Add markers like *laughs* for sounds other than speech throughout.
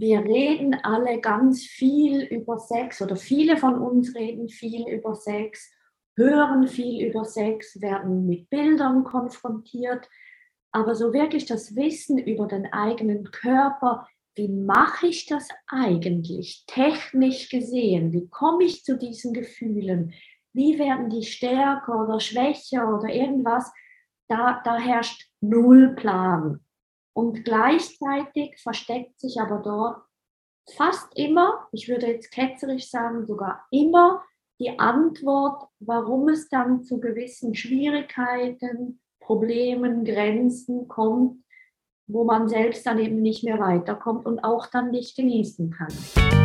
wir reden alle ganz viel über Sex oder viele von uns reden viel über Sex, hören viel über Sex, werden mit Bildern konfrontiert. Aber so wirklich das Wissen über den eigenen Körper, wie mache ich das eigentlich technisch gesehen? Wie komme ich zu diesen Gefühlen? Wie werden die stärker oder schwächer oder irgendwas? Da, da herrscht null Plan. Und gleichzeitig versteckt sich aber dort fast immer, ich würde jetzt ketzerisch sagen, sogar immer die Antwort, warum es dann zu gewissen Schwierigkeiten, Problemen, Grenzen kommt, wo man selbst dann eben nicht mehr weiterkommt und auch dann nicht genießen kann.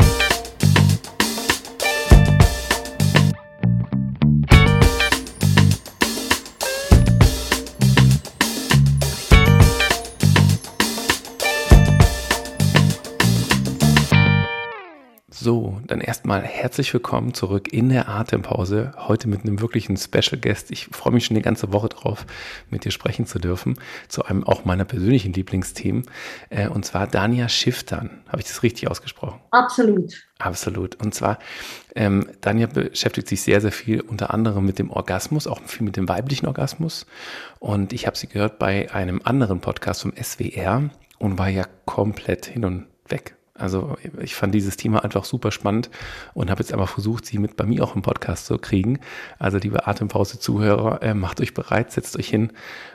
Dann erstmal herzlich willkommen zurück in der Atempause. Heute mit einem wirklichen Special Guest. Ich freue mich schon die ganze Woche drauf, mit dir sprechen zu dürfen, zu einem auch meiner persönlichen Lieblingsthemen. Äh, und zwar Dania Schiftern. Habe ich das richtig ausgesprochen? Absolut. Absolut. Und zwar, ähm, Dania beschäftigt sich sehr, sehr viel unter anderem mit dem Orgasmus, auch viel mit dem weiblichen Orgasmus. Und ich habe sie gehört bei einem anderen Podcast vom SWR und war ja komplett hin und weg also ich fand dieses Thema einfach super spannend und habe jetzt einfach versucht, sie mit bei mir auch im Podcast zu kriegen. Also liebe Atempause-Zuhörer, äh, macht euch bereit, setzt euch hin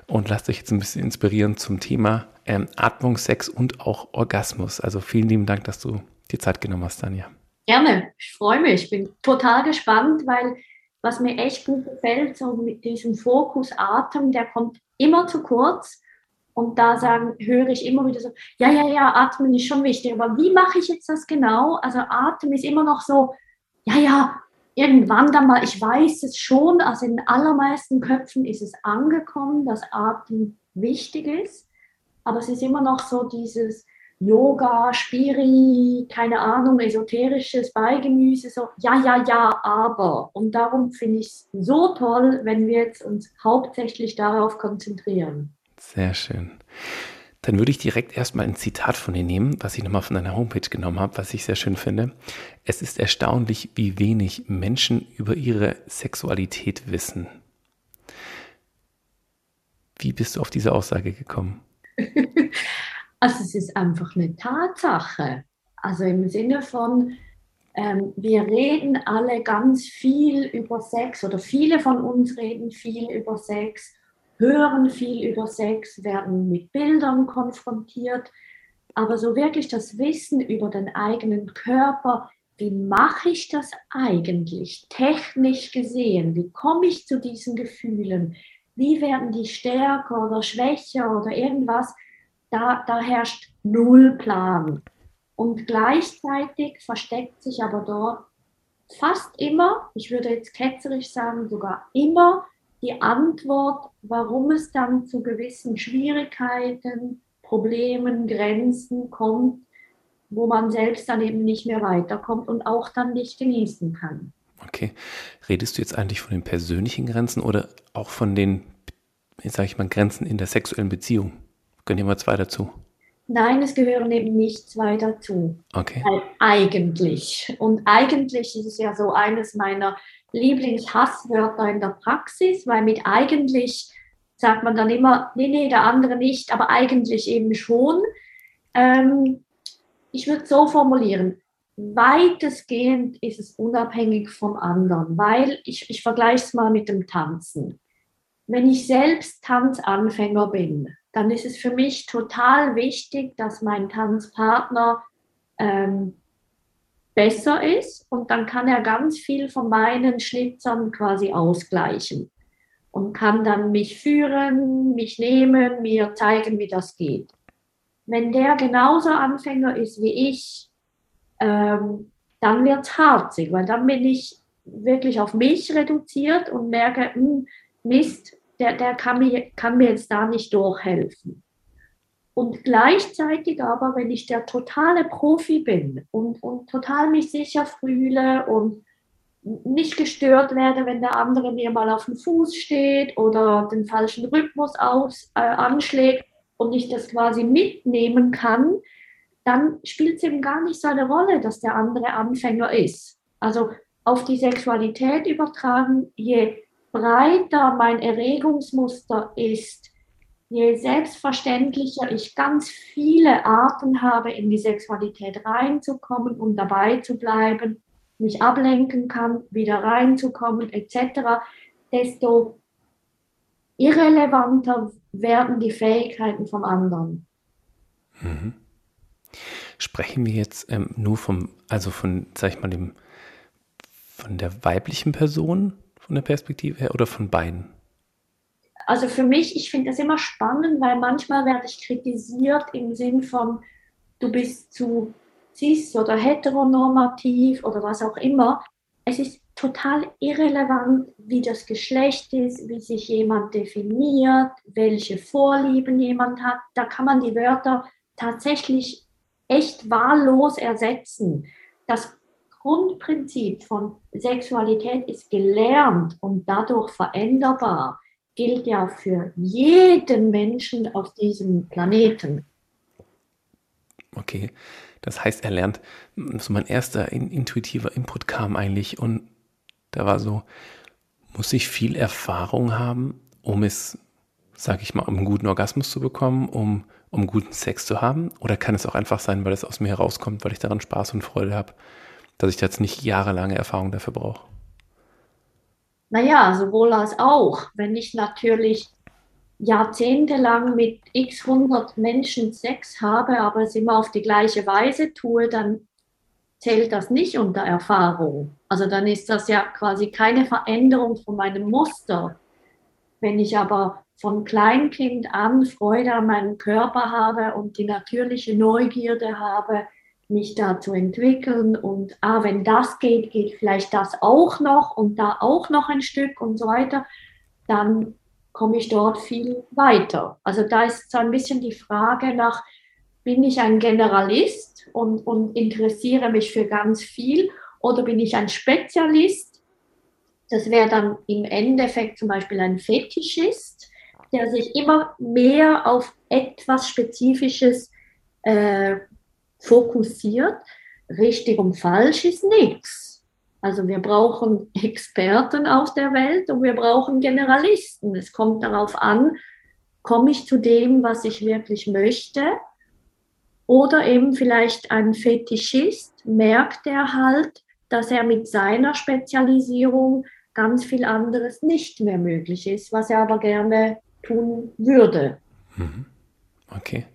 und lasst euch jetzt ein bisschen inspirieren zum Thema ähm, Atmung, Sex und auch Orgasmus. Also vielen lieben Dank, dass du dir Zeit genommen hast, Tanja. Gerne, ich freue mich. Ich bin total gespannt, weil was mir echt gut gefällt, so mit diesem Fokus Atem, der kommt immer zu kurz. Und da sagen, höre ich immer wieder so, ja, ja, ja, atmen ist schon wichtig, aber wie mache ich jetzt das genau? Also Atem ist immer noch so, ja, ja, irgendwann dann mal, ich weiß es schon, also in allermeisten Köpfen ist es angekommen, dass Atem wichtig ist, aber es ist immer noch so dieses Yoga, Spiri, keine Ahnung, esoterisches Beigemüse, so, ja, ja, ja, aber. Und darum finde ich es so toll, wenn wir jetzt uns hauptsächlich darauf konzentrieren. Sehr schön. Dann würde ich direkt erstmal ein Zitat von dir nehmen, was ich nochmal von deiner Homepage genommen habe, was ich sehr schön finde. Es ist erstaunlich, wie wenig Menschen über ihre Sexualität wissen. Wie bist du auf diese Aussage gekommen? *laughs* Also es ist einfach eine Tatsache. Also im Sinne von, ähm, wir reden alle ganz viel über Sex oder viele von uns reden viel über Sex hören viel über Sex, werden mit Bildern konfrontiert, aber so wirklich das Wissen über den eigenen Körper, wie mache ich das eigentlich technisch gesehen? Wie komme ich zu diesen Gefühlen? Wie werden die stärker oder schwächer oder irgendwas? Da, da herrscht null Plan. Und gleichzeitig versteckt sich aber dort fast immer, ich würde jetzt ketzerisch sagen, sogar immer die Antwort, warum es dann zu gewissen Schwierigkeiten, Problemen, Grenzen kommt, wo man selbst dann eben nicht mehr weiterkommt und auch dann nicht genießen kann. Okay. Redest du jetzt eigentlich von den persönlichen Grenzen oder auch von den, sage ich mal, Grenzen in der sexuellen Beziehung? Können immer zwei dazu? Nein, es gehören eben nicht zwei dazu. Okay. Eigentlich. Und eigentlich ist es ja so eines meiner Lieblingshasswörter in der Praxis, weil mit eigentlich sagt man dann immer, nee, nee, der andere nicht, aber eigentlich eben schon. Ähm, ich würde so formulieren, weitestgehend ist es unabhängig vom anderen, weil ich, ich vergleiche es mal mit dem Tanzen. Wenn ich selbst Tanzanfänger bin, dann ist es für mich total wichtig, dass mein Tanzpartner ähm, besser ist und dann kann er ganz viel von meinen Schnitzern quasi ausgleichen und kann dann mich führen, mich nehmen, mir zeigen, wie das geht. Wenn der genauso Anfänger ist wie ich, ähm, dann wird es harzig, weil dann bin ich wirklich auf mich reduziert und merke, hm, Mist, der, der kann, mir, kann mir jetzt da nicht durchhelfen. Und gleichzeitig aber, wenn ich der totale Profi bin und, und total mich sicher fühle und nicht gestört werde, wenn der andere mir mal auf dem Fuß steht oder den falschen Rhythmus aus, äh, anschlägt und ich das quasi mitnehmen kann, dann spielt es eben gar nicht so eine Rolle, dass der andere Anfänger ist. Also auf die Sexualität übertragen, je breiter mein Erregungsmuster ist, je selbstverständlicher ich ganz viele Arten habe, in die Sexualität reinzukommen und dabei zu bleiben, mich ablenken kann, wieder reinzukommen, etc., desto irrelevanter werden die Fähigkeiten vom anderen. Mhm. Sprechen wir jetzt ähm, nur vom, also von, sag ich mal, dem, von der weiblichen Person, von der Perspektive her oder von beiden? Also für mich, ich finde das immer spannend, weil manchmal werde ich kritisiert im Sinn von, du bist zu cis oder heteronormativ oder was auch immer. Es ist total irrelevant, wie das Geschlecht ist, wie sich jemand definiert, welche Vorlieben jemand hat. Da kann man die Wörter tatsächlich echt wahllos ersetzen. Das Grundprinzip von Sexualität ist gelernt und dadurch veränderbar, gilt ja für jeden Menschen auf diesem Planeten. Okay, das heißt, er lernt, so mein erster intuitiver Input kam eigentlich und da war so, muss ich viel Erfahrung haben, um es, sag ich mal, um einen guten Orgasmus zu bekommen, um, um guten Sex zu haben? Oder kann es auch einfach sein, weil es aus mir herauskommt, weil ich daran Spaß und Freude habe, dass ich jetzt nicht jahrelange Erfahrung dafür brauche? Naja, sowohl als auch. Wenn ich natürlich jahrzehntelang mit x hundert Menschen Sex habe, aber es immer auf die gleiche Weise tue, dann zählt das nicht unter Erfahrung. Also dann ist das ja quasi keine Veränderung von meinem Muster. Wenn ich aber von Kleinkind an Freude an meinem Körper habe und die natürliche Neugierde habe, mich da zu entwickeln und ah, wenn das geht, geht vielleicht das auch noch und da auch noch ein Stück und so weiter, dann komme ich dort viel weiter. Also da ist so ein bisschen die Frage nach, bin ich ein Generalist und, und interessiere mich für ganz viel oder bin ich ein Spezialist? Das wäre dann im Endeffekt zum Beispiel ein Fetischist, der sich immer mehr auf etwas Spezifisches äh, fokussiert. Richtig und falsch ist nichts. Also wir brauchen Experten auf der Welt und wir brauchen Generalisten. Es kommt darauf an, komme ich zu dem, was ich wirklich möchte? Oder eben vielleicht ein Fetischist merkt er halt, dass er mit seiner Spezialisierung ganz viel anderes nicht mehr möglich ist, was er aber gerne tun würde. Mhm. Okay.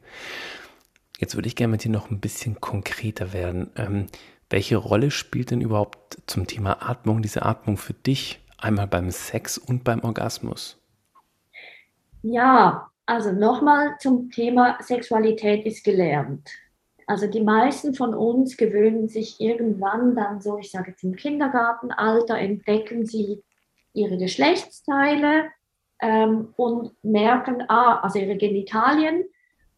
Jetzt würde ich gerne mit dir noch ein bisschen konkreter werden. Ähm, welche Rolle spielt denn überhaupt zum Thema Atmung diese Atmung für dich einmal beim Sex und beim Orgasmus? Ja, also nochmal zum Thema Sexualität ist gelernt. Also die meisten von uns gewöhnen sich irgendwann dann so, ich sage jetzt im Kindergartenalter, entdecken sie ihre Geschlechtsteile ähm, und merken, ah, also ihre Genitalien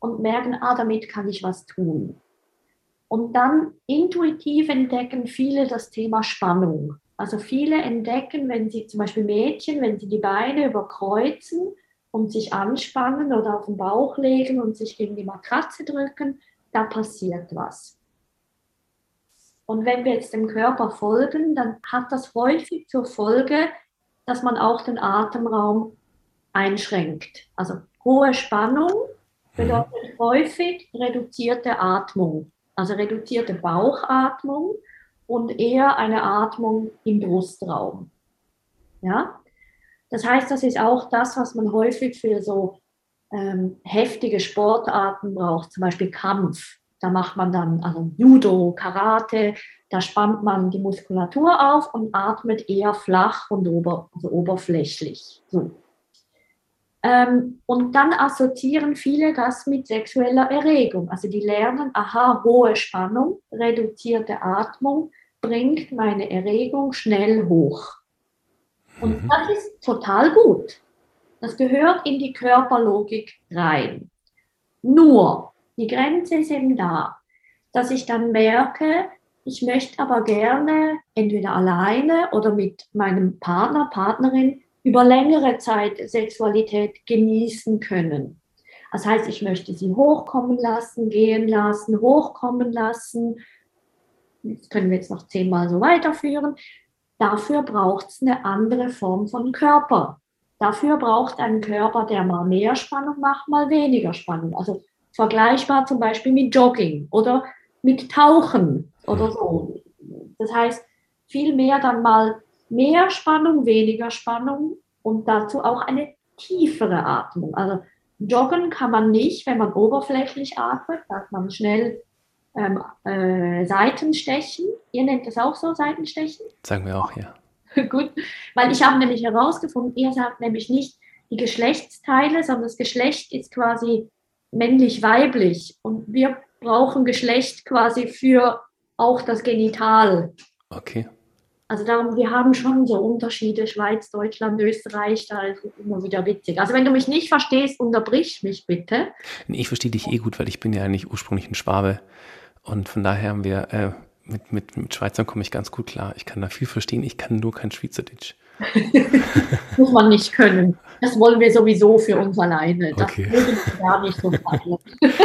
und merken, ah, damit kann ich was tun. Und dann intuitiv entdecken viele das Thema Spannung. Also viele entdecken, wenn sie zum Beispiel Mädchen, wenn sie die Beine überkreuzen und sich anspannen oder auf den Bauch legen und sich gegen die Matratze drücken, da passiert was. Und wenn wir jetzt dem Körper folgen, dann hat das häufig zur Folge, dass man auch den Atemraum einschränkt. Also hohe Spannung bedeutet häufig reduzierte Atmung also reduzierte Bauchatmung und eher eine Atmung im Brustraum. Ja? Das heißt, das ist auch das, was man häufig für so ähm, heftige Sportarten braucht, zum Beispiel Kampf. Da macht man dann also Judo, Karate, da spannt man die Muskulatur auf und atmet eher flach und ober, also oberflächlich. So. Ähm, und dann assoziieren viele das mit sexueller Erregung. Also die lernen, aha, hohe Spannung, reduzierte Atmung bringt meine Erregung schnell hoch. Und mhm. das ist total gut. Das gehört in die Körperlogik rein. Nur, die Grenze ist eben da, dass ich dann merke, ich möchte aber gerne entweder alleine oder mit meinem Partner, Partnerin über längere Zeit Sexualität genießen können. Das heißt, ich möchte sie hochkommen lassen, gehen lassen, hochkommen lassen. Das können wir jetzt noch zehnmal so weiterführen. Dafür braucht es eine andere Form von Körper. Dafür braucht ein Körper, der mal mehr Spannung macht, mal weniger Spannung. Also vergleichbar zum Beispiel mit Jogging oder mit Tauchen oder so. Das heißt, viel mehr dann mal mehr Spannung, weniger Spannung und dazu auch eine tiefere Atmung. Also joggen kann man nicht, wenn man oberflächlich atmet, dass man schnell ähm, äh, Seitenstechen. Ihr nennt das auch so, Seitenstechen? Sagen wir auch, ja. *laughs* Gut, weil ich habe nämlich herausgefunden, ihr sagt nämlich nicht die Geschlechtsteile, sondern das Geschlecht ist quasi männlich-weiblich und wir brauchen Geschlecht quasi für auch das Genital. Okay. Also darum, wir haben schon so Unterschiede, Schweiz, Deutschland, Österreich, da ist es immer wieder witzig. Also wenn du mich nicht verstehst, unterbrich mich bitte. Ich verstehe dich eh gut, weil ich bin ja eigentlich ursprünglich ein Schwabe und von daher haben wir äh, mit, mit, mit Schweizern komme ich ganz gut klar. Ich kann da viel verstehen, ich kann nur kein Schweizerdeutsch. *laughs* Muss man nicht können. Das wollen wir sowieso für uns alleine. Das okay. gar nicht so fallen. *laughs*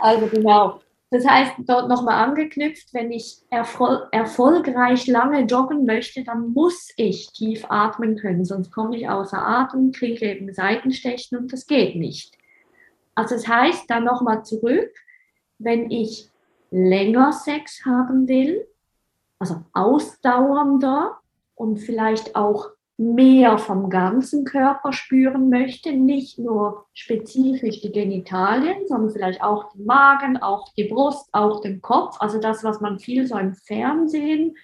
also genau. Das heißt, dort nochmal angeknüpft, wenn ich erfol erfolgreich lange joggen möchte, dann muss ich tief atmen können, sonst komme ich außer Atem, kriege eben Seitenstechen und das geht nicht. Also das heißt, dann nochmal zurück, wenn ich länger Sex haben will, also ausdauernder und vielleicht auch mehr vom ganzen Körper spüren möchte, nicht nur spezifisch die Genitalien, sondern vielleicht auch den Magen, auch die Brust, auch den Kopf, also das, was man viel so im Fernsehen,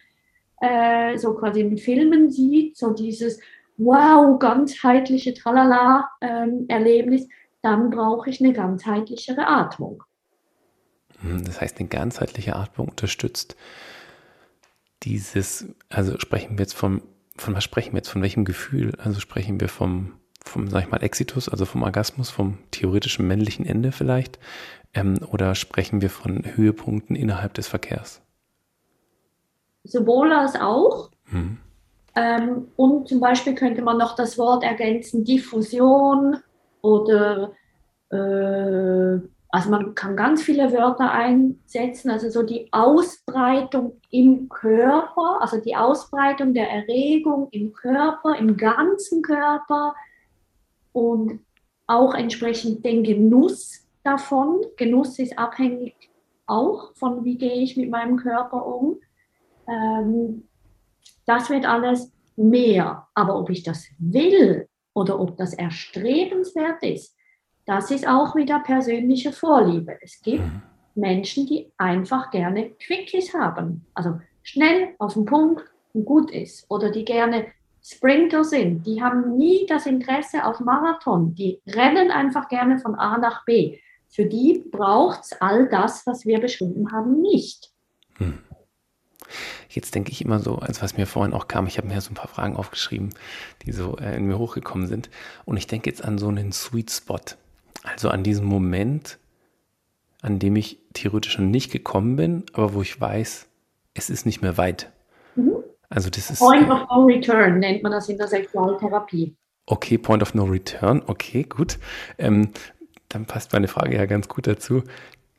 äh, so quasi in Filmen sieht, so dieses wow, ganzheitliche Tralala-Erlebnis, ähm, dann brauche ich eine ganzheitlichere Atmung. Hm, das heißt, eine ganzheitliche Atmung unterstützt dieses, also sprechen wir jetzt vom, von was sprechen wir jetzt, von welchem Gefühl? Also sprechen wir vom, vom, sag ich mal, Exitus, also vom Orgasmus, vom theoretischen männlichen Ende vielleicht, ähm, oder sprechen wir von Höhepunkten innerhalb des Verkehrs? Sowohl als auch. Hm. Ähm, und zum Beispiel könnte man noch das Wort ergänzen, Diffusion oder äh, also man kann ganz viele Wörter einsetzen, also so die Ausbreitung im Körper, also die Ausbreitung der Erregung im Körper, im ganzen Körper und auch entsprechend den Genuss davon. Genuss ist abhängig auch von, wie gehe ich mit meinem Körper um. Ähm, das wird alles mehr. Aber ob ich das will oder ob das erstrebenswert ist, das ist auch wieder persönliche Vorliebe. Es gibt mhm. Menschen, die einfach gerne Quickies haben, also schnell auf den Punkt und gut ist. Oder die gerne Sprinter sind, die haben nie das Interesse auf Marathon, die rennen einfach gerne von A nach B. Für die braucht es all das, was wir beschrieben haben, nicht. Hm. Jetzt denke ich immer so, als was mir vorhin auch kam, ich habe mir so ein paar Fragen aufgeschrieben, die so äh, in mir hochgekommen sind. Und ich denke jetzt an so einen Sweet Spot. Also an diesem Moment, an dem ich theoretisch noch nicht gekommen bin, aber wo ich weiß, es ist nicht mehr weit. Mhm. Also das ist. Point of no return nennt man das in der Sexualtherapie. Okay, Point of no return. Okay, gut. Ähm, dann passt meine Frage ja ganz gut dazu.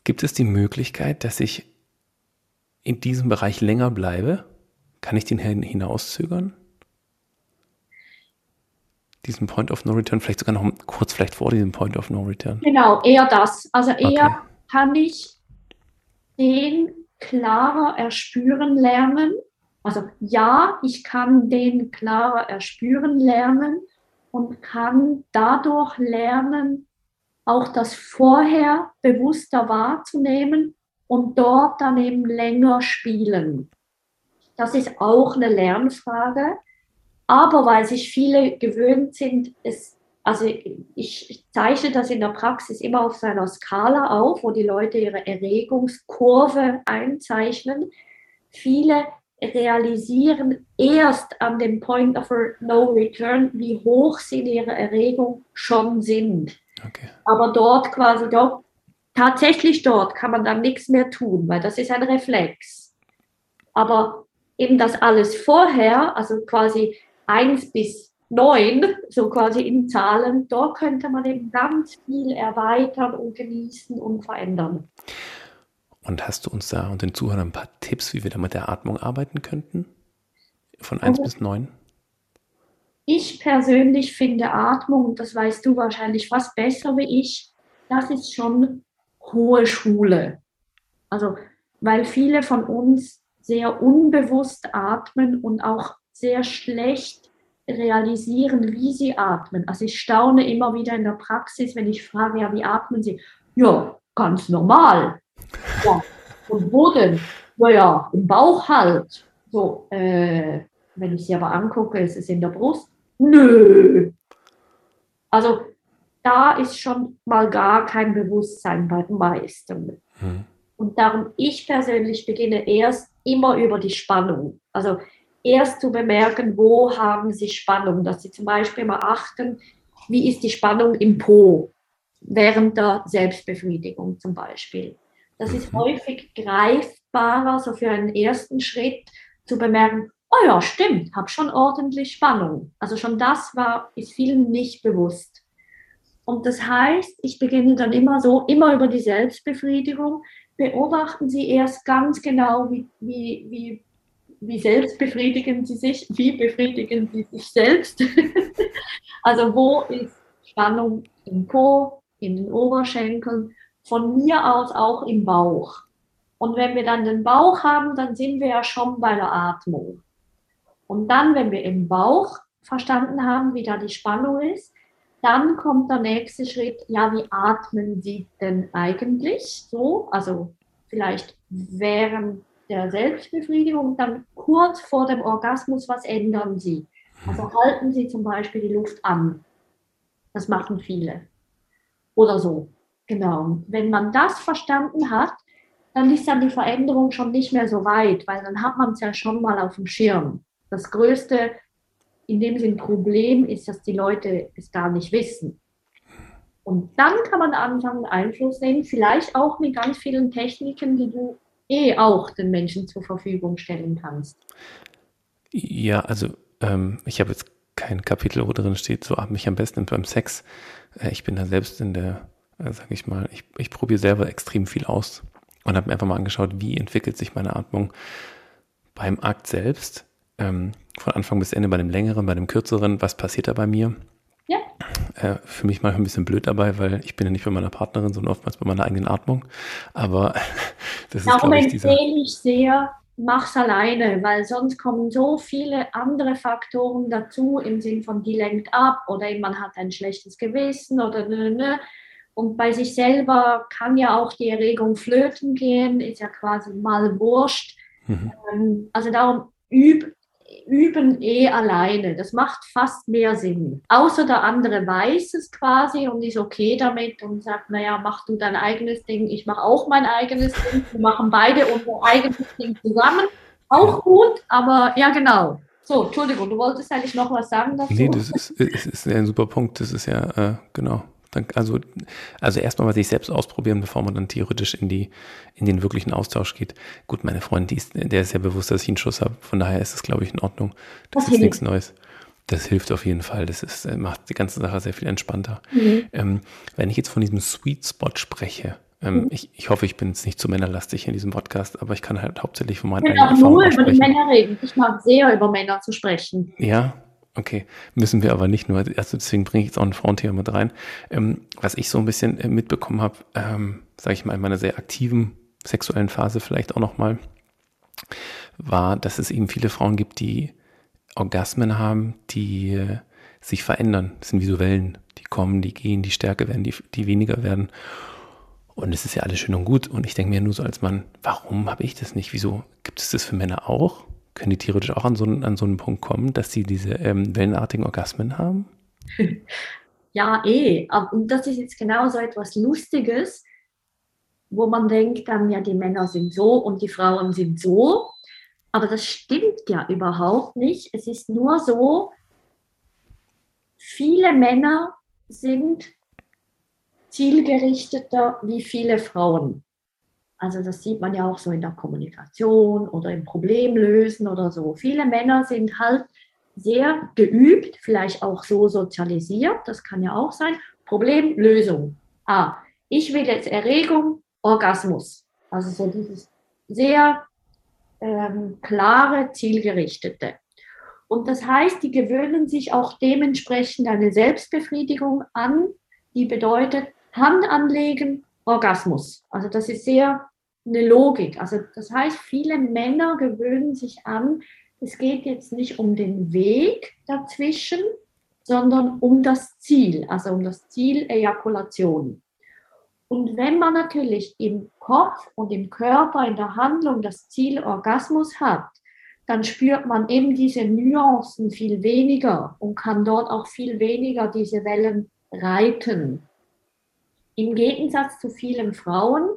Gibt es die Möglichkeit, dass ich in diesem Bereich länger bleibe? Kann ich den hinauszögern? Diesen Point of No Return, vielleicht sogar noch kurz vielleicht vor diesem Point of No Return? Genau, eher das. Also eher okay. kann ich den klarer erspüren lernen. Also ja, ich kann den klarer erspüren lernen und kann dadurch lernen, auch das vorher bewusster wahrzunehmen und dort dann eben länger spielen. Das ist auch eine Lernfrage. Aber weil sich viele gewöhnt sind, es, also ich zeichne das in der Praxis immer auf seiner Skala auf, wo die Leute ihre Erregungskurve einzeichnen. Viele realisieren erst an dem Point of No Return, wie hoch sie in ihrer Erregung schon sind. Okay. Aber dort quasi doch, tatsächlich dort kann man dann nichts mehr tun, weil das ist ein Reflex. Aber eben das alles vorher, also quasi eins bis neun, so quasi in Zahlen, da könnte man eben ganz viel erweitern und genießen und verändern. Und hast du uns da und den Zuhörern ein paar Tipps, wie wir da mit der Atmung arbeiten könnten? Von 1 bis 9? Ich persönlich finde Atmung, und das weißt du wahrscheinlich fast besser wie ich, das ist schon hohe Schule. Also, weil viele von uns sehr unbewusst atmen und auch sehr schlecht realisieren, wie sie atmen. Also ich staune immer wieder in der Praxis, wenn ich frage, ja, wie atmen Sie? Ja, ganz normal. Ja. Und wo denn? Naja, im Bauch halt. So, äh, wenn ich sie aber angucke, ist es in der Brust. Nö. Also da ist schon mal gar kein Bewusstsein bei den meisten. Hm. Und darum, ich persönlich beginne erst immer über die Spannung. Also erst zu bemerken, wo haben sie Spannung, dass sie zum Beispiel mal achten, wie ist die Spannung im Po während der Selbstbefriedigung zum Beispiel. Das ist mhm. häufig greifbarer, so für einen ersten Schritt zu bemerken, oh ja, stimmt, habe schon ordentlich Spannung. Also schon das war, ist vielen nicht bewusst. Und das heißt, ich beginne dann immer so, immer über die Selbstbefriedigung, beobachten Sie erst ganz genau, wie, wie, wie, wie selbst befriedigen Sie sich, wie befriedigen Sie sich selbst. *laughs* also wo ist Spannung im Po, in den Oberschenkeln, von mir aus auch im Bauch. Und wenn wir dann den Bauch haben, dann sind wir ja schon bei der Atmung. Und dann, wenn wir im Bauch verstanden haben, wie da die Spannung ist, dann kommt der nächste Schritt, ja, wie atmen Sie denn eigentlich so? Also vielleicht während der Selbstbefriedigung, dann kurz vor dem Orgasmus, was ändern Sie? Also halten Sie zum Beispiel die Luft an. Das machen viele. Oder so. Genau. Wenn man das verstanden hat, dann ist dann die Veränderung schon nicht mehr so weit, weil dann hat man es ja schon mal auf dem Schirm. Das größte, in dem Sinn Problem ist, dass die Leute es gar nicht wissen. Und dann kann man anfangen, Einfluss nehmen, vielleicht auch mit ganz vielen Techniken, die du eh auch den Menschen zur Verfügung stellen kannst. Ja, also ähm, ich habe jetzt kein Kapitel, wo drin steht, so atme ich am besten beim Sex. Äh, ich bin da selbst in der, äh, sag ich mal, ich, ich probiere selber extrem viel aus und habe mir einfach mal angeschaut, wie entwickelt sich meine Atmung beim Akt selbst, ähm, von Anfang bis Ende bei dem längeren, bei dem kürzeren, was passiert da bei mir? Ja. Äh, für mich mal ein bisschen blöd dabei, weil ich bin ja nicht bei meiner Partnerin, sondern oftmals bei meiner eigenen Atmung. Aber *laughs* das Darum ist, glaube ich, dieser... empfehle ich sehr, mach's alleine, weil sonst kommen so viele andere Faktoren dazu im Sinn von, die lenkt ab oder man hat ein schlechtes Gewissen oder ne, ne. ne. Und bei sich selber kann ja auch die Erregung flöten gehen, ist ja quasi mal wurscht. Mhm. Ähm, also darum üb, üben eh alleine. Das macht fast mehr Sinn. Außer der andere weiß es quasi und ist okay damit und sagt, naja, mach du dein eigenes Ding, ich mache auch mein eigenes Ding. Wir machen beide unser eigenes Ding zusammen. Auch gut, aber ja, genau. So, Entschuldigung, du wolltest eigentlich noch was sagen dazu? Nee, das ist, ist, ist ein super Punkt. Das ist ja, äh, genau. Dann, also, also erstmal mal sich selbst ausprobieren, bevor man dann theoretisch in die, in den wirklichen Austausch geht. Gut, meine Freundin, die ist, der ist ja bewusst, dass ich einen Schuss habe. Von daher ist es, glaube ich, in Ordnung. Das okay. ist nichts Neues. Das hilft auf jeden Fall. Das ist, äh, macht die ganze Sache sehr viel entspannter. Mhm. Ähm, wenn ich jetzt von diesem Sweet Spot spreche, ähm, mhm. ich, ich hoffe, ich bin jetzt nicht zu männerlastig in diesem Podcast, aber ich kann halt hauptsächlich von meinen eigenen Erfahrungen sprechen. Ich nur über die Männer reden. Ich mag sehr über Männer zu sprechen. Ja, Okay, müssen wir aber nicht nur. Also deswegen bringe ich jetzt auch ein Frauenthema mit rein. Ähm, was ich so ein bisschen äh, mitbekommen habe, ähm, sage ich mal, in meiner sehr aktiven sexuellen Phase vielleicht auch nochmal, war, dass es eben viele Frauen gibt, die Orgasmen haben, die äh, sich verändern. Das sind wie so Wellen, die kommen, die gehen, die stärker werden, die, die weniger werden. Und es ist ja alles schön und gut. Und ich denke mir nur so als Mann, warum habe ich das nicht? Wieso gibt es das für Männer auch? Können die theoretisch auch an so, an so einen Punkt kommen, dass sie diese ähm, wellenartigen Orgasmen haben? *laughs* Ja, eh. Und das ist jetzt genau so etwas Lustiges, wo man denkt dann, ja, die Männer sind so und die Frauen sind so. Aber das stimmt ja überhaupt nicht. Es ist nur so, viele Männer sind zielgerichteter wie viele Frauen. Also das sieht man ja auch so in der Kommunikation oder im Problemlösen oder so. Viele Männer sind halt sehr geübt, vielleicht auch so sozialisiert, das kann ja auch sein. Problem, Lösung. Ah, ich will jetzt Erregung, Orgasmus. Also so dieses sehr ähm, klare, zielgerichtete. Und das heißt, die gewöhnen sich auch dementsprechend eine Selbstbefriedigung an, die bedeutet Hand anlegen, Orgasmus. Also das ist sehr eine Logik. Also das heißt, viele Männer gewöhnen sich an, es geht jetzt nicht um den Weg dazwischen, sondern um das Ziel, also um das Ziel Ejakulation. Und wenn man natürlich im Kopf und im Körper, in der Handlung das Ziel Orgasmus hat, dann spürt man eben diese Nuancen viel weniger und kann dort auch viel weniger diese Wellen reiten. Im Gegensatz zu vielen Frauen,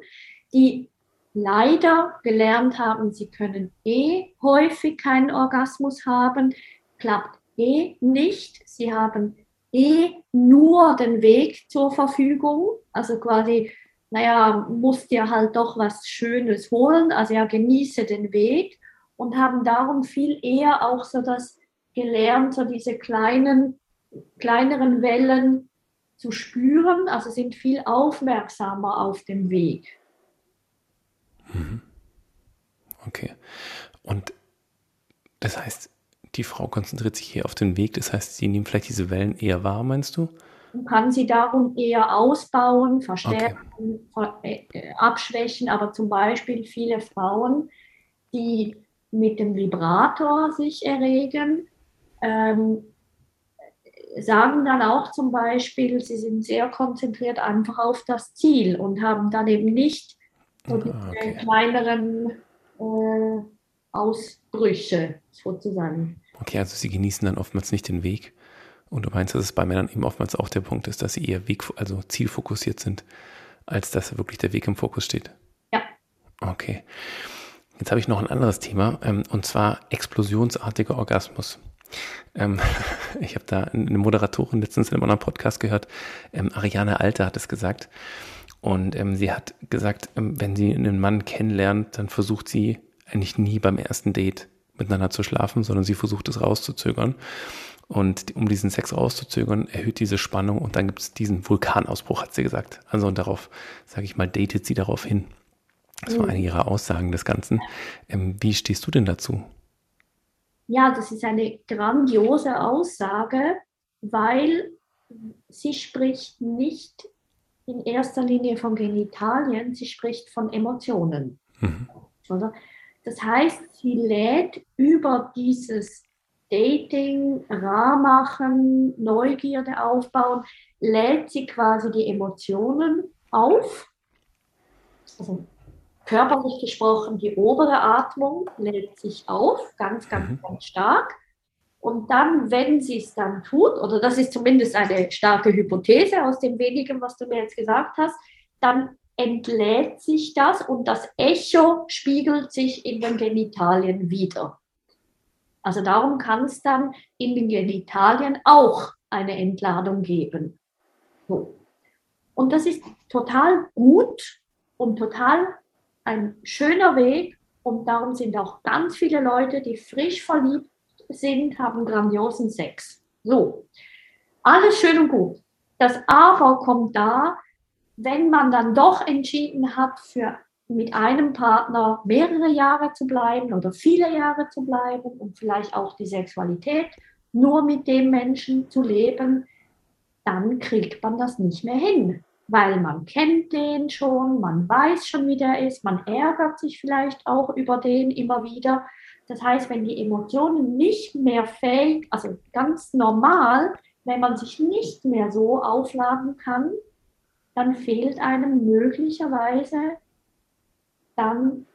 die leider gelernt haben, sie können eh häufig keinen Orgasmus haben, klappt eh nicht. Sie haben eh nur den Weg zur Verfügung. Also quasi, naja, musst dir halt doch was Schönes holen. Also ja, genieße den Weg und haben darum viel eher auch so das gelernt, so diese kleinen, kleineren Wellen zu spüren. Also sind viel aufmerksamer auf dem Weg. Mhm. Okay. Und das heißt, die Frau konzentriert sich hier auf den Weg, das heißt, sie nimmt vielleicht diese Wellen eher wahr, meinst du? Man kann sie darum eher ausbauen, verstärken, okay. Äh, abschwächen, aber zum Beispiel viele Frauen, die mit dem Vibrator sich erregen, ähm, sagen dann auch zum Beispiel, sie sind sehr konzentriert einfach auf das Ziel und haben dann eben nicht so ah, okay. kleineren äh, Ausbrüche sozusagen. Okay, also sie genießen dann oftmals nicht den Weg. Und du meinst, dass es bei Männern eben oftmals auch der Punkt ist, dass sie eher Weg, also zielfokussiert sind, als dass wirklich der Weg im Fokus steht. Ja. Okay. Jetzt habe ich noch ein anderes Thema, ähm, und zwar explosionsartiger Orgasmus. Ähm, *laughs* ich habe da eine Moderatorin letztens in einem anderen Podcast gehört, ähm, Ariane Alter hat es gesagt. Und ähm, sie hat gesagt, ähm, wenn sie einen Mann kennenlernt, dann versucht sie eigentlich nie beim ersten Date miteinander zu schlafen, sondern sie versucht es rauszuzögern. Und um diesen Sex rauszuzögern, erhöht diese Spannung und dann gibt es diesen Vulkanausbruch, hat sie gesagt. Also und darauf, sage ich mal, datet sie darauf hin. Das war mhm. eine ihrer Aussagen des Ganzen. Ähm, wie stehst du denn dazu? Ja, das ist eine grandiose Aussage, weil sie spricht nicht in erster Linie von Genitalien, sie spricht von Emotionen. Mhm. Das heißt, sie lädt über dieses Dating, Rahmachen, Neugierde aufbauen, lädt sie quasi die Emotionen auf. Also körperlich gesprochen, die obere Atmung lädt sich auf, ganz, ganz, mhm. ganz stark. Und dann, wenn sie es dann tut, oder das ist zumindest eine starke Hypothese aus dem wenigen, was du mir jetzt gesagt hast, dann entlädt sich das und das Echo spiegelt sich in den Genitalien wieder. Also darum kann es dann in den Genitalien auch eine Entladung geben. So. Und das ist total gut und total ein schöner Weg. Und darum sind auch ganz viele Leute, die frisch verliebt sind, haben grandiosen Sex. So, alles schön und gut. Das Aber kommt da, wenn man dann doch entschieden hat, für mit einem Partner mehrere Jahre zu bleiben oder viele Jahre zu bleiben und vielleicht auch die Sexualität nur mit dem Menschen zu leben, dann kriegt man das nicht mehr hin, weil man kennt den schon, man weiß schon, wie der ist, man ärgert sich vielleicht auch über den immer wieder das heißt, wenn die Emotionen nicht mehr fähig, also ganz normal, wenn man sich nicht mehr so aufladen kann, dann fehlt einem möglicherweise dann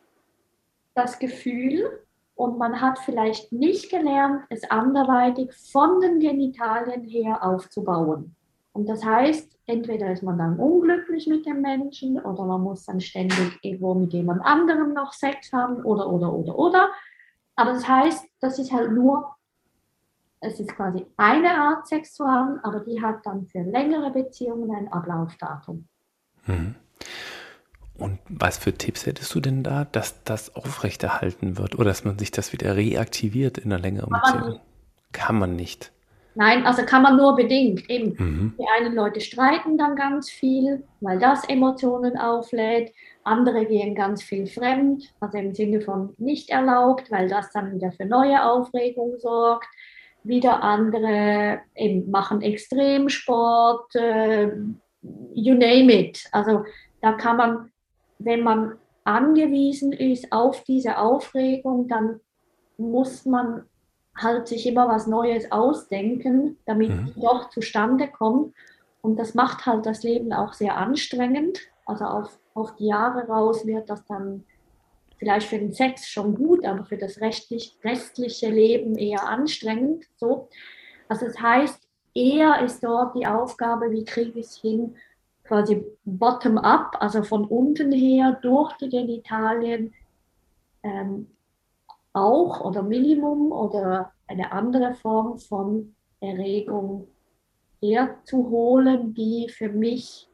das Gefühl und man hat vielleicht nicht gelernt, es anderweitig von den Genitalien her aufzubauen. Und das heißt, entweder ist man dann unglücklich mit dem Menschen oder man muss dann ständig irgendwo mit jemand anderem noch Sex haben oder, oder, oder, oder. Aber das heißt, das ist halt nur, es ist quasi eine Art Sex zu haben, aber die hat dann für längere Beziehungen ein Ablaufdatum. Mhm. Und was für Tipps hättest du denn da, dass das aufrechterhalten wird oder dass man sich das wieder reaktiviert in einer längeren Beziehung? kann man nicht. Nein, also kann man nur bedingt. Eben, mhm. die einen Leute streiten dann ganz viel, weil das Emotionen auflädt. Andere gehen ganz viel fremd, also im Sinne von nicht erlaubt, weil das dann wieder für neue Aufregung sorgt. Wieder andere eben machen Extremsport, äh, you name it. Also da kann man, wenn man angewiesen ist auf diese Aufregung, dann muss man halt sich immer was Neues ausdenken, damit mhm. es doch zustande kommt. Und das macht halt das Leben auch sehr anstrengend. Also auf, auf die Jahre raus wird das dann vielleicht für den Sex schon gut, aber für das rechtlich, restliche Leben eher anstrengend. So. Also das heißt, eher ist dort die Aufgabe, wie kriege ich es hin, quasi bottom-up, also von unten her durch die Genitalien ähm, auch oder Minimum oder eine andere Form von Erregung herzuholen, die für mich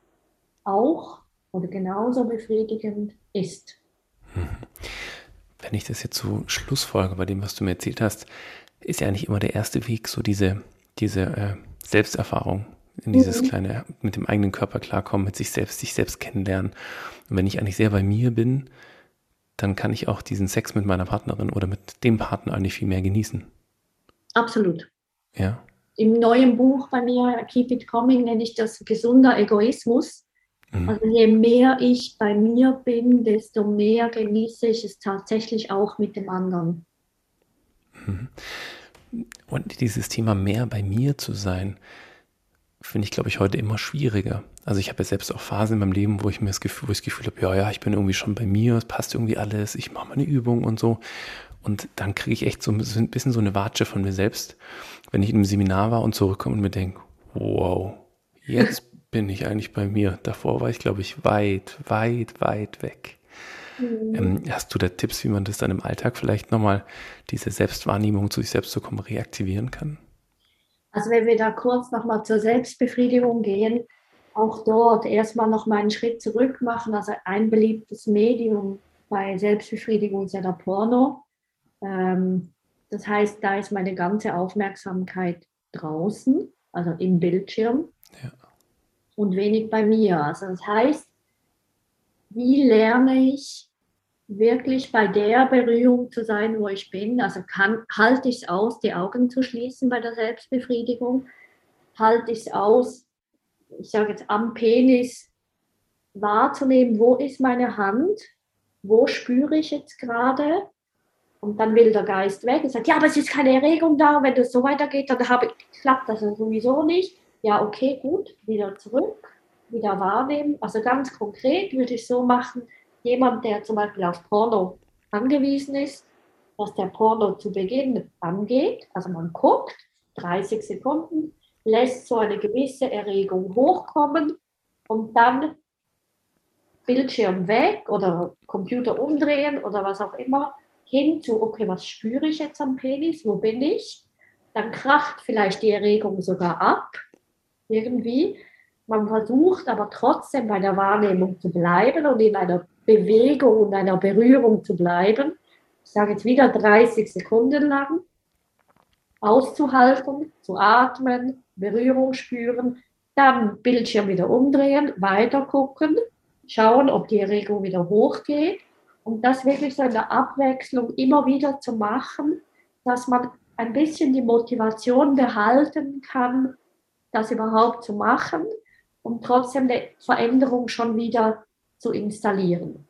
auch oder genauso befriedigend ist. Wenn ich das jetzt so schlussfolge bei dem, was du mir erzählt hast, ist ja eigentlich immer der erste Weg, so diese, diese äh, Selbsterfahrung in dieses mhm. kleine, mit dem eigenen Körper klarkommen, mit sich selbst, sich selbst kennenlernen. Und wenn ich eigentlich sehr bei mir bin, dann kann ich auch diesen Sex mit meiner Partnerin oder mit dem Partner eigentlich viel mehr genießen. Absolut. Ja. Im neuen Buch bei mir, Keep It Coming, nenne ich das gesunder Egoismus. Mhm. Also je mehr ich bei mir bin, desto mehr genieße ich es tatsächlich auch mit dem anderen. Mhm. Und dieses Thema mehr bei mir zu sein, finde ich, glaube ich, heute immer schwieriger. Also ich habe ja selbst auch Phasen in meinem Leben, wo ich mir das Gefühl, wo ich das Gefühl habe, ja, ja, ich bin irgendwie schon bei mir, es passt irgendwie alles, ich mache meine Übung und so. Und dann kriege ich echt so ein bisschen so eine Watsche von mir selbst, wenn ich in einem Seminar war und zurückkomme und mir denke, wow, jetzt *laughs* bin ich eigentlich bei mir. Davor war ich, glaube ich, weit, weit, weit weg. Mhm. Ähm, hast du da Tipps, wie man das dann im Alltag vielleicht nochmal, diese Selbstwahrnehmung zu sich selbst zu kommen, reaktivieren kann? Also wenn wir da kurz nochmal zur Selbstbefriedigung gehen, auch dort erstmal nochmal einen Schritt zurück machen. Also ein beliebtes Medium bei Selbstbefriedigung ist ja der Porno. Ähm, das heißt, da ist meine ganze Aufmerksamkeit draußen, also im Bildschirm ja. und wenig bei mir. Also das heißt, wie lerne ich wirklich bei der Berührung zu sein, wo ich bin. Also kann, halte ich es aus, die Augen zu schließen bei der Selbstbefriedigung, halte ich es aus, ich sage jetzt am Penis wahrzunehmen, wo ist meine Hand, wo spüre ich jetzt gerade. Und dann will der Geist weg und sagt, ja, aber es ist keine Erregung da, wenn das so weitergeht, dann habe ich, klappt das sowieso nicht. Ja, okay, gut, wieder zurück, wieder wahrnehmen. Also ganz konkret würde ich so machen, jemand, der zum Beispiel auf Porno angewiesen ist, dass der Porno zu Beginn angeht, also man guckt, 30 Sekunden, lässt so eine gewisse Erregung hochkommen und dann Bildschirm weg oder Computer umdrehen oder was auch immer, hin zu, okay, was spüre ich jetzt am Penis, wo bin ich? Dann kracht vielleicht die Erregung sogar ab, irgendwie. Man versucht aber trotzdem bei der Wahrnehmung zu bleiben und in einer Bewegung und einer Berührung zu bleiben. Ich sage jetzt wieder 30 Sekunden lang. Auszuhalten, zu atmen, Berührung spüren, dann Bildschirm wieder umdrehen, weiter gucken, schauen, ob die Erregung wieder hochgeht und das wirklich so in der Abwechslung immer wieder zu machen, dass man ein bisschen die Motivation behalten kann, das überhaupt zu machen und trotzdem eine Veränderung schon wieder zu installieren.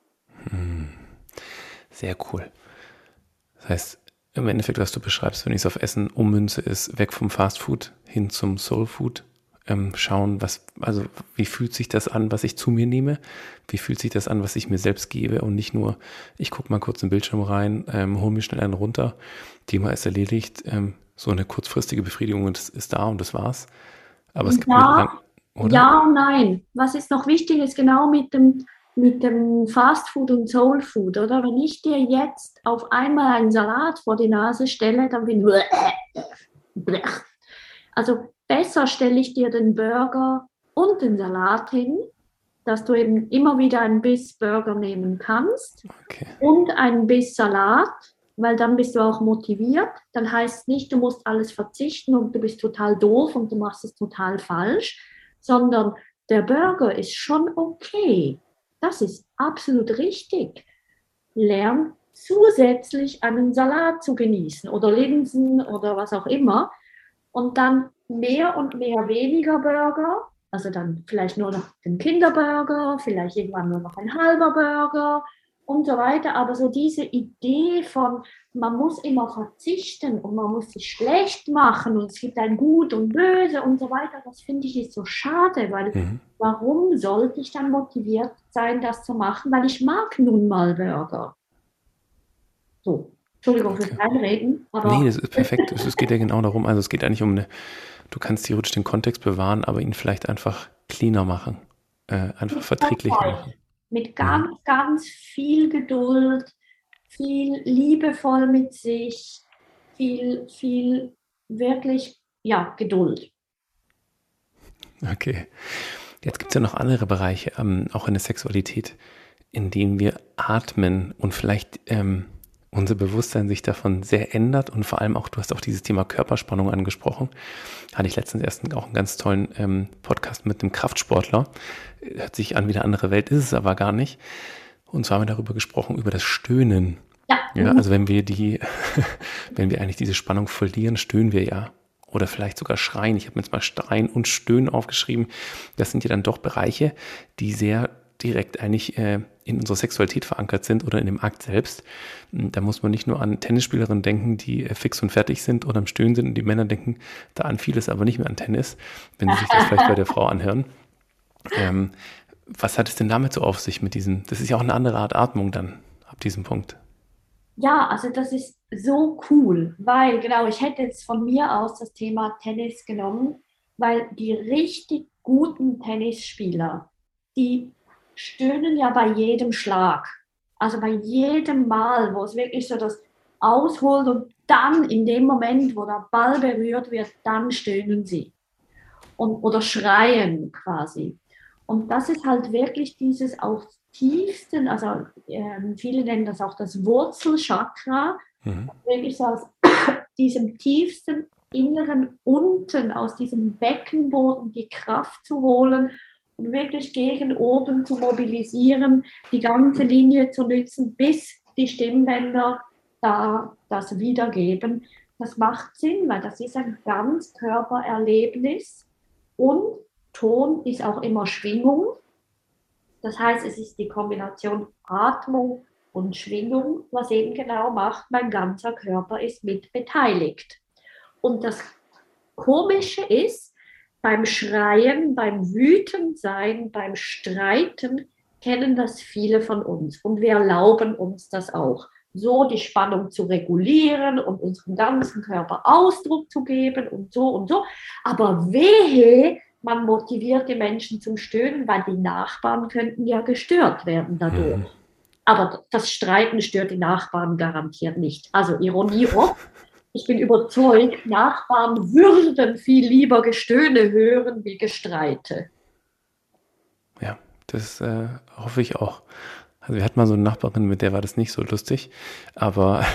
Hm. Sehr cool. Das heißt, im Endeffekt, was du beschreibst, wenn ich es auf Essen ummünze, ist weg vom Fast Food hin zum Soul Food. Ähm, schauen, was, also wie fühlt sich das an, was ich zu mir nehme? Wie fühlt sich das an, was ich mir selbst gebe und nicht nur, ich gucke mal kurz im Bildschirm rein, ähm, hole mir schnell einen runter, Thema ist erledigt, ähm, so eine kurzfristige Befriedigung das ist da und das war's. Aber es gibt ja, oder? Ja und nein. Was ist noch wichtig, ist genau mit dem, mit dem Fast Food und Soul Food, oder? Wenn ich dir jetzt auf einmal einen Salat vor die Nase stelle, dann bin ich. Also besser stelle ich dir den Burger und den Salat hin, dass du eben immer wieder einen Biss Burger nehmen kannst okay. und einen Biss Salat, weil dann bist du auch motiviert. Dann heißt es nicht, du musst alles verzichten und du bist total doof und du machst es total falsch, sondern der Burger ist schon okay. Das ist absolut richtig. Lern zusätzlich einen Salat zu genießen oder Linsen oder was auch immer. Und dann mehr und mehr weniger Burger. Also dann vielleicht nur noch den Kinderburger, vielleicht irgendwann nur noch ein halber Burger und so weiter. Aber so diese Idee von, man muss immer verzichten und man muss sich schlecht machen und es gibt ein Gut und Böse und so weiter, das finde ich ist so schade, weil mhm. warum sollte ich dann motiviert sein, das zu machen? Weil ich mag nun mal Burger. So. Entschuldigung okay. fürs Reinreden. Aber nee, das ist perfekt. es geht ja genau darum. Also es geht eigentlich um eine, du kannst theoretisch den Kontext bewahren, aber ihn vielleicht einfach cleaner machen. Äh, einfach verträglicher machen mit ganz, ganz viel Geduld, viel liebevoll mit sich, viel, viel wirklich, ja, Geduld. Okay. Jetzt gibt es ja noch andere Bereiche, ähm, auch in der Sexualität, in denen wir atmen und vielleicht ähm, unser Bewusstsein sich davon sehr ändert und vor allem auch, du hast auch dieses Thema Körperspannung angesprochen. Hatte ich letztens erst auch einen ganz tollen ähm, Podcast mit einem Kraftsportler. Hört sich an wie eine andere Welt, ist es aber gar nicht. Und zwar haben wir darüber gesprochen, über das Stöhnen. Ja. ja also wenn wir die, *laughs* wenn wir eigentlich diese Spannung verlieren, stöhnen wir ja. Oder vielleicht sogar schreien. Ich habe mir jetzt mal Schreien und Stöhnen aufgeschrieben. Das sind ja dann doch Bereiche, die sehr direkt eigentlich äh, in unserer Sexualität verankert sind oder in dem Akt selbst. Hm, da muss man nicht nur an Tennisspielerinnen denken, die äh, fix und fertig sind oder am Stöhnen sind und die Männer denken da an vieles, aber nicht mehr an Tennis, wenn sie sich das vielleicht bei der Frau anhören. Ähm, was hat es denn damit so auf sich mit diesem, das ist ja auch eine andere Art Atmung dann ab diesem Punkt. Ja, also das ist so cool, weil genau, ich hätte jetzt von mir aus das Thema Tennis genommen, weil die richtig guten Tennisspieler, die stöhnen ja bei jedem Schlag. Also bei jedem Mal, wo es wirklich so das ausholt und dann in dem Moment, wo der Ball berührt wird, dann stöhnen sie. Und, oder schreien quasi. Und das ist halt wirklich dieses auch tiefsten, also äh, viele nennen das auch das Wurzelchakra, mhm. wirklich so aus *coughs* diesem tiefsten Inneren unten, aus diesem Beckenboden die Kraft zu holen und wirklich gegen oben zu mobilisieren, die ganze Linie zu nützen, bis die Stimmbänder da das wiedergeben. Das macht Sinn, weil das ist ein ganz Körpererlebnis und Ton ist auch immer Schwingung. Das heißt, es ist die Kombination Atmung und Schwingung, was eben genau macht, mein ganzer Körper ist mit beteiligt. Und das Komische ist, beim Schreien, beim Wütendsein, beim Streiten kennen das viele von uns und wir erlauben uns das auch. So die Spannung zu regulieren und unserem ganzen Körper Ausdruck zu geben und so und so. Aber wehe, man motiviert die Menschen zum Stöhnen, weil die Nachbarn könnten ja gestört werden dadurch. Mhm. Aber das Streiten stört die Nachbarn garantiert nicht. Also Ironie oft, ich bin überzeugt, Nachbarn würden viel lieber Gestöhne hören wie Gestreite. Ja, das äh, hoffe ich auch. Also wir hatten mal so eine Nachbarin, mit der war das nicht so lustig, aber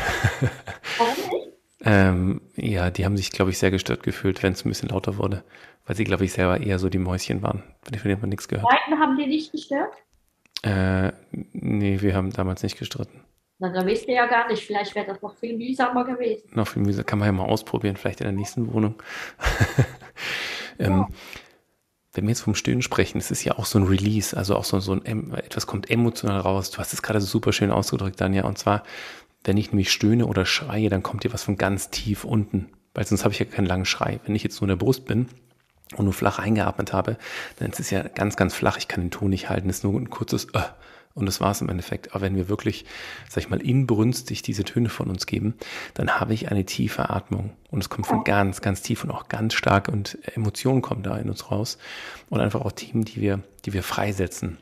*laughs* ähm, ja, die haben sich, glaube ich, sehr gestört gefühlt, wenn es ein bisschen lauter wurde, weil sie, glaube ich, selber eher so die Mäuschen waren. Von denen man nichts gehört. Streiten haben die nicht gestört? Äh, nee, wir haben damals nicht gestritten. Na, da wisst ihr ja gar nicht, vielleicht wäre das noch viel mühsamer gewesen. Noch viel mühsamer, kann man ja mal ausprobieren, vielleicht in der nächsten Wohnung. *laughs* ähm, ja. Wenn wir jetzt vom Stöhnen sprechen, es ist ja auch so ein Release, also auch so, so ein, etwas kommt emotional raus. Du hast es gerade so super schön ausgedrückt, Danja. Und zwar, wenn ich nämlich stöhne oder schreie, dann kommt dir was von ganz tief unten. Weil sonst habe ich ja keinen langen Schrei. Wenn ich jetzt nur in der Brust bin und nur flach eingeatmet habe, dann ist es ja ganz, ganz flach. Ich kann den Ton nicht halten. Es ist nur ein kurzes äh, und das war es im Endeffekt. Aber wenn wir wirklich, sag ich mal, inbrünstig diese Töne von uns geben, dann habe ich eine tiefe Atmung. Und es kommt von ganz, ganz tief und auch ganz stark und Emotionen kommen da in uns raus. Und einfach auch Themen, die wir, die wir freisetzen.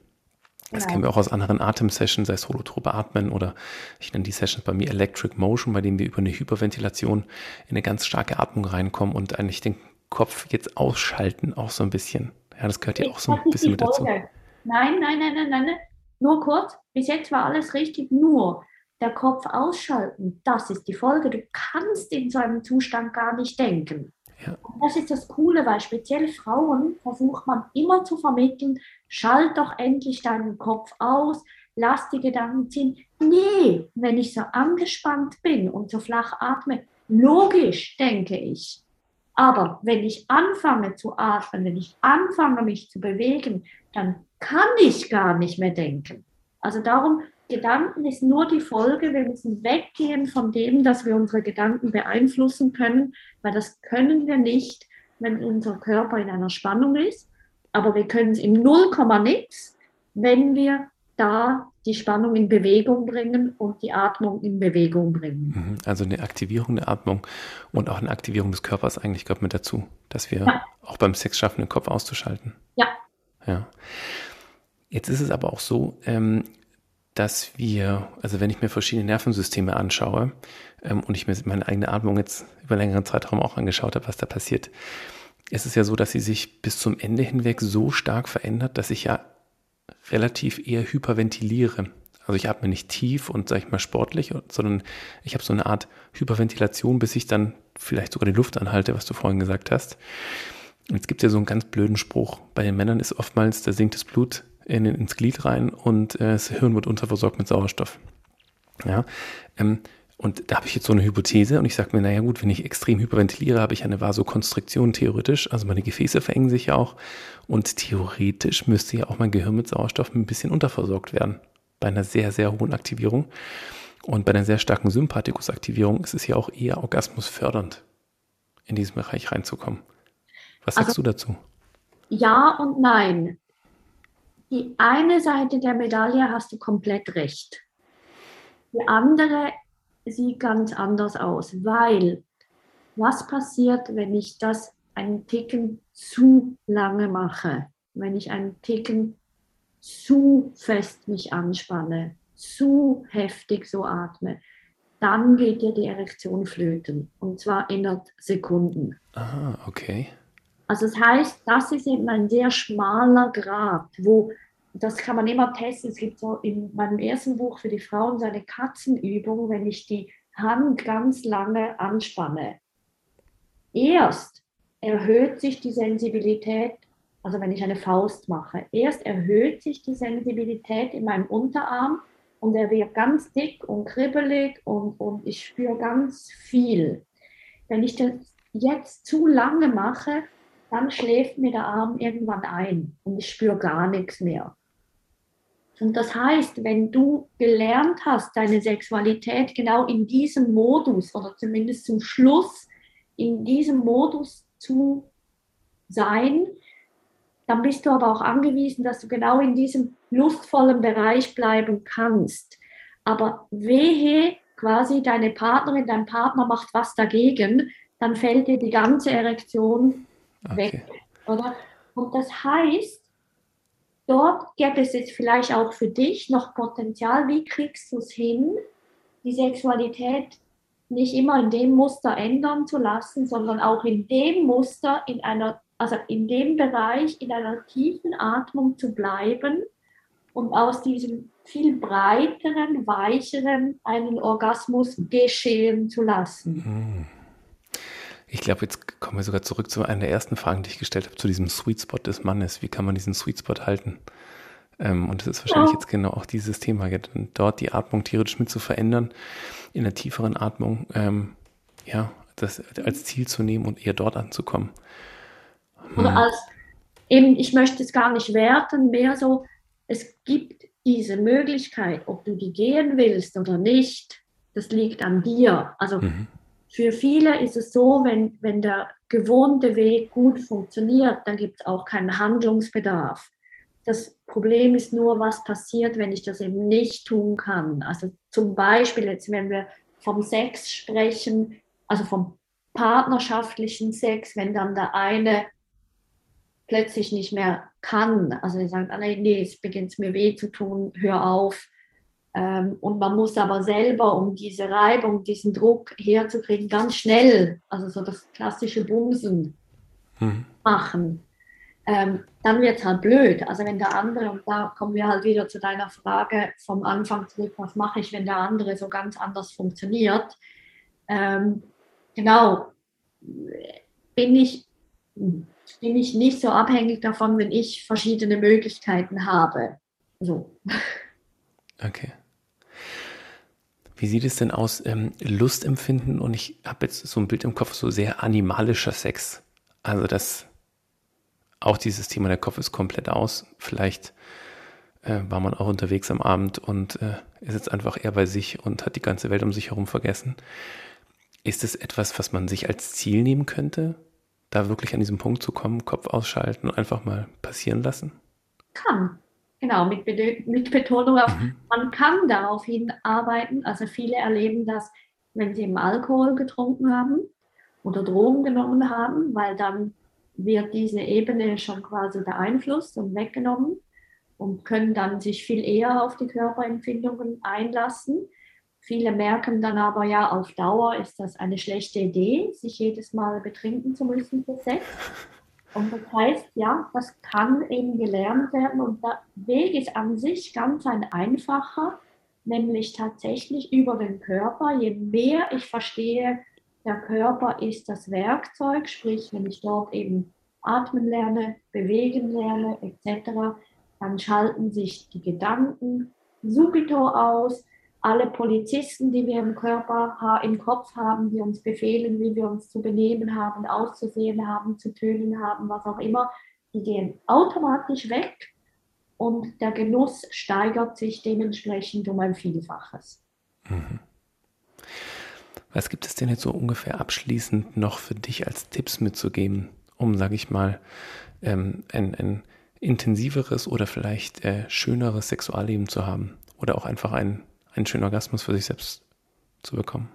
Das kennen wir auch aus anderen Atemsessions, sei es holotrope Atmen oder ich nenne die Sessions bei mir Electric Motion, bei denen wir über eine Hyperventilation in eine ganz starke Atmung reinkommen und eigentlich den Kopf jetzt ausschalten, auch so ein bisschen. Ja, das gehört ja auch so ein bisschen mit dazu. Nein, nein, nein, nein, nein. Nur kurz, bis jetzt war alles richtig, nur der Kopf ausschalten. Das ist die Folge. Du kannst in so einem Zustand gar nicht denken. Ja. das ist das Coole, weil speziell Frauen versucht man immer zu vermitteln, schalt doch endlich deinen Kopf aus, lass die Gedanken ziehen. Nee, wenn ich so angespannt bin und so flach atme, logisch denke ich. Aber wenn ich anfange zu atmen, wenn ich anfange mich zu bewegen, dann kann ich gar nicht mehr denken. Also darum, Gedanken ist nur die Folge. Wir müssen weggehen von dem, dass wir unsere Gedanken beeinflussen können, weil das können wir nicht, wenn unser Körper in einer Spannung ist. Aber wir können es im Nullkomma nix, wenn wir da die Spannung in Bewegung bringen und die Atmung in Bewegung bringen. Mhm. Also eine Aktivierung der Atmung und auch eine Aktivierung des Körpers eigentlich gehört mit dazu, dass wir ja. auch beim Sex schaffen, den Kopf auszuschalten. Ja. Ja. Jetzt ist es aber auch so, ähm, dass wir, also wenn ich mir verschiedene Nervensysteme anschaue ähm, und ich mir meine eigene Atmung jetzt über längeren Zeitraum auch angeschaut habe, was da passiert, ist es ja so, dass sie sich bis zum Ende hinweg so stark verändert, dass ich ja relativ eher hyperventiliere. Also ich atme nicht tief und sage ich mal sportlich, sondern ich habe so eine Art Hyperventilation, bis ich dann vielleicht sogar die Luft anhalte, was du vorhin gesagt hast. Gibt es ja so einen ganz blöden Spruch. Bei den Männern ist oftmals, da sinkt das Blut in, ins Glied rein und äh, das Hirn wird unterversorgt mit Sauerstoff. Ja, ähm, und da habe ich jetzt so eine Hypothese und ich sage mir, naja gut, wenn ich extrem hyperventiliere, habe ich eine Vasokonstriktion theoretisch. Also meine Gefäße verengen sich ja auch. Und theoretisch müsste ja auch mein Gehirn mit Sauerstoff ein bisschen unterversorgt werden. Bei einer sehr, sehr hohen Aktivierung. Und bei einer sehr starken Sympathikusaktivierung ist es ja auch eher orgasmusfördernd, in diesen Bereich reinzukommen. Was sagst also, du dazu? Ja und nein. Die eine Seite der Medaille hast du komplett recht. Die andere sieht ganz anders aus, weil was passiert, wenn ich das einen Ticken zu lange mache, wenn ich einen Ticken zu fest mich anspanne, zu heftig so atme, dann geht dir die Erektion flöten und zwar innerhalb Sekunden. Ah, okay. Also das heißt, das ist eben ein sehr schmaler Grad, wo das kann man immer testen. Es gibt so in meinem ersten Buch für die Frauen so eine Katzenübung, wenn ich die Hand ganz lange anspanne. Erst erhöht sich die Sensibilität, also wenn ich eine Faust mache, erst erhöht sich die Sensibilität in meinem Unterarm und er wird ganz dick und kribbelig und, und ich spüre ganz viel. Wenn ich das jetzt zu lange mache, dann schläft mir der Arm irgendwann ein und ich spüre gar nichts mehr. Und das heißt, wenn du gelernt hast, deine Sexualität genau in diesem Modus oder zumindest zum Schluss in diesem Modus zu sein, dann bist du aber auch angewiesen, dass du genau in diesem lustvollen Bereich bleiben kannst. Aber wehe, quasi deine Partnerin, dein Partner macht was dagegen, dann fällt dir die ganze Erektion okay. weg. Oder? Und das heißt, dort gäbe es jetzt vielleicht auch für dich noch Potenzial. Wie kriegst du es hin, die Sexualität nicht immer in dem Muster ändern zu lassen, sondern auch in dem Muster, in einer, also in dem Bereich, in einer tiefen Atmung zu bleiben und aus diesem viel breiteren, weicheren einen Orgasmus geschehen zu lassen. Mhm. Ich glaube, jetzt kommen wir sogar zurück zu einer der ersten Fragen, die ich gestellt habe, zu diesem Sweet Spot des Mannes. Wie kann man diesen Sweet Spot halten? Ähm, und das ist wahrscheinlich ja. jetzt genau auch dieses Thema, dort die Atmung theoretisch mit zu verändern, in der tieferen Atmung, ähm, ja, das als Ziel zu nehmen und eher dort anzukommen. Hm. Oder als, eben, ich möchte es gar nicht werten, mehr so, es gibt diese Möglichkeit, ob du die gehen willst oder nicht, das liegt an dir. Also mhm. Für viele ist es so, wenn, wenn der gewohnte Weg gut funktioniert, dann gibt es auch keinen Handlungsbedarf. Das Problem ist nur, was passiert, wenn ich das eben nicht tun kann. Also zum Beispiel jetzt, wenn wir vom Sex sprechen, also vom partnerschaftlichen Sex, wenn dann der eine plötzlich nicht mehr kann, also er sagt, ah, nee, es beginnt mir weh zu tun, hör auf, und man muss aber selber, um diese Reibung, diesen Druck herzukriegen, ganz schnell, also so das klassische Bumsen mhm. machen. ähm, dann wird es halt blöd. Also wenn der andere, und da kommen wir halt wieder zu deiner Frage vom Anfang zurück, was mache ich, wenn der andere so ganz anders funktioniert? Ähm, genau, bin ich, bin ich nicht so abhängig davon, wenn ich verschiedene Möglichkeiten habe. So. Okay. Wie sieht es denn aus, ähm, Lustempfinden? Und ich habe jetzt so ein Bild im Kopf, so sehr animalischer Sex. Also das, auch dieses Thema, der Kopf ist komplett aus. Vielleicht äh, war man auch unterwegs am Abend und äh, ist jetzt einfach eher bei sich und hat die ganze Welt um sich herum vergessen. Ist es etwas, was man sich als Ziel nehmen könnte, da wirklich an diesen Punkt zu kommen, Kopf ausschalten und einfach mal passieren lassen? Kann. Genau, mit, mit Betonung auf, mhm. man kann darauf hinarbeiten. Also viele erleben das, wenn sie eben Alkohol getrunken haben oder Drogen genommen haben, weil dann wird diese Ebene schon quasi beeinflusst und weggenommen und können dann sich viel eher auf die Körperempfindungen einlassen. Viele merken dann aber ja, auf Dauer ist das eine schlechte Idee, sich jedes Mal betrinken zu müssen für Sex. Und das heißt, ja, das kann eben gelernt werden und der Weg ist an sich ganz ein einfacher, nämlich tatsächlich über den Körper. Je mehr ich verstehe, der Körper ist das Werkzeug, sprich, wenn ich dort eben atmen lerne, bewegen lerne etc., dann schalten sich die Gedanken subito aus, alle Polizisten, die wir im Körper, im Kopf haben, die uns befehlen, wie wir uns zu benehmen haben, auszusehen haben, zu tönen haben, was auch immer, die gehen automatisch weg und der Genuss steigert sich dementsprechend um ein Vielfaches. Mhm. Was gibt es denn jetzt so ungefähr abschließend noch für dich als Tipps mitzugeben, um, sage ich mal, ähm, ein, ein intensiveres oder vielleicht äh, schöneres Sexualleben zu haben? Oder auch einfach ein einen schönen Orgasmus für sich selbst zu bekommen?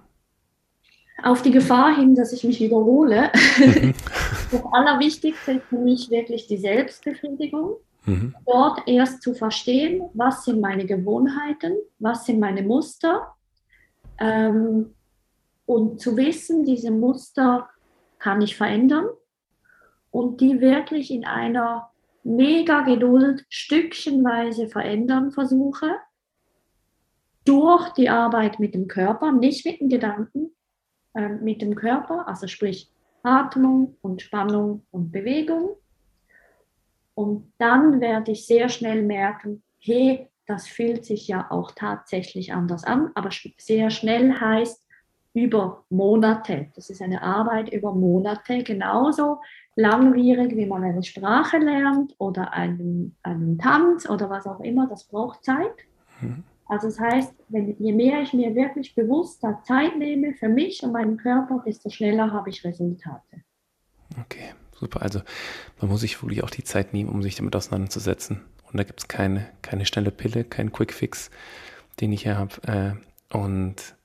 Auf die Gefahr hin, dass ich mich wiederhole. Mhm. *laughs* das Allerwichtigste ist für mich wirklich die Selbstbefriedigung. Mhm. Dort erst zu verstehen, was sind meine Gewohnheiten, was sind meine Muster. Ähm, und zu wissen, diese Muster kann ich verändern und die wirklich in einer mega Geduld stückchenweise verändern versuche durch die Arbeit mit dem Körper, nicht mit den Gedanken, äh, mit dem Körper, also sprich Atmung und Spannung und Bewegung. Und dann werde ich sehr schnell merken, hey, das fühlt sich ja auch tatsächlich anders an, aber sehr schnell heißt über Monate. Das ist eine Arbeit über Monate, genauso langwierig, wie man eine Sprache lernt oder einen, einen Tanz oder was auch immer, das braucht Zeit. Mhm. Also das heißt, wenn, je mehr ich mir wirklich bewusst da Zeit nehme für mich und meinen Körper, desto schneller habe ich Resultate. Okay, super. Also man muss sich wirklich auch die Zeit nehmen, um sich damit auseinanderzusetzen. Und da gibt es keine, keine schnelle Pille, keinen Quick-Fix, den ich hier habe. Äh, und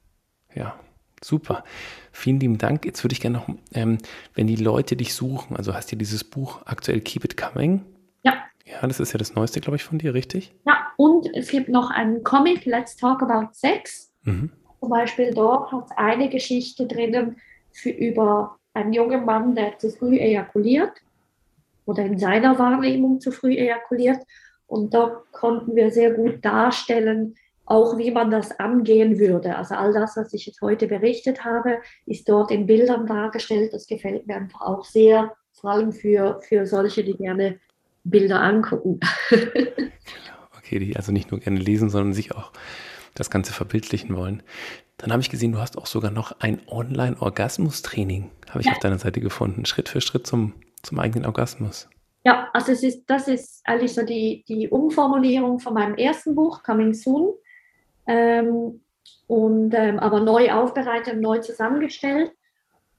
ja, super. Vielen lieben Dank. Jetzt würde ich gerne noch, ähm, wenn die Leute dich suchen, also hast du dieses Buch aktuell Keep It Coming? Ja, das ist ja das Neueste, glaube ich, von dir, richtig? Ja, und es gibt noch einen Comic, Let's Talk About Sex. Mhm. Zum Beispiel dort hat es eine Geschichte drinnen für, über einen jungen Mann, der zu früh ejakuliert oder in seiner Wahrnehmung zu früh ejakuliert. Und da konnten wir sehr gut darstellen, auch wie man das angehen würde. Also all das, was ich jetzt heute berichtet habe, ist dort in Bildern dargestellt. Das gefällt mir einfach auch sehr, vor allem für, für solche, die gerne Bilder angucken. *laughs* okay, die also nicht nur gerne lesen, sondern sich auch das Ganze verbildlichen wollen. Dann habe ich gesehen, du hast auch sogar noch ein Online-Orgasmus-Training, habe ich ja. auf deiner Seite gefunden, Schritt für Schritt zum, zum eigenen Orgasmus. Ja, also es ist, das ist eigentlich so die, die Umformulierung von meinem ersten Buch, Coming Soon, ähm, und, ähm, aber neu aufbereitet, neu zusammengestellt.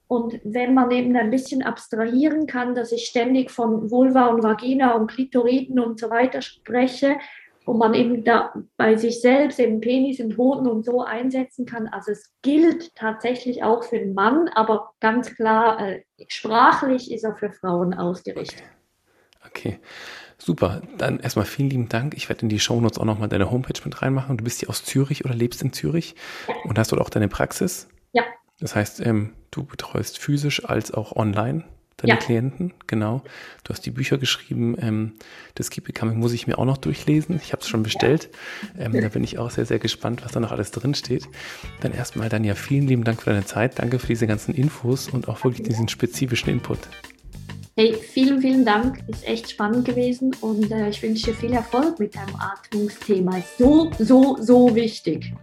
Und wenn man eben ein bisschen abstrahieren kann, dass ich ständig von Vulva und Vagina und Klitoriden und so weiter spreche und man eben da bei sich selbst eben Penis und Hoden und so einsetzen kann. Also es gilt tatsächlich auch für den Mann, aber ganz klar, äh, sprachlich ist er für Frauen ausgerichtet. Okay. Super, dann erstmal vielen lieben Dank. Ich werde in die Shownotes auch nochmal deine Homepage mit reinmachen. Du bist hier aus Zürich oder lebst in Zürich ja. und hast dort auch deine Praxis? Ja. Das heißt, ähm, du betreust physisch als auch online deine ja. Klienten, genau. Du hast die Bücher geschrieben. Ähm, das Keep Becoming muss ich mir auch noch durchlesen. Ich habe es schon bestellt. Ja. Ähm, da bin ich auch sehr, sehr gespannt, was da noch alles drin steht. Dann erstmal, dann ja, vielen lieben Dank für deine Zeit. Danke für diese ganzen Infos und auch wirklich diesen spezifischen Input. Hey, vielen, vielen Dank. Ist echt spannend gewesen und äh, ich wünsche dir viel Erfolg mit deinem Atmungsthema. Ist so, so, so wichtig.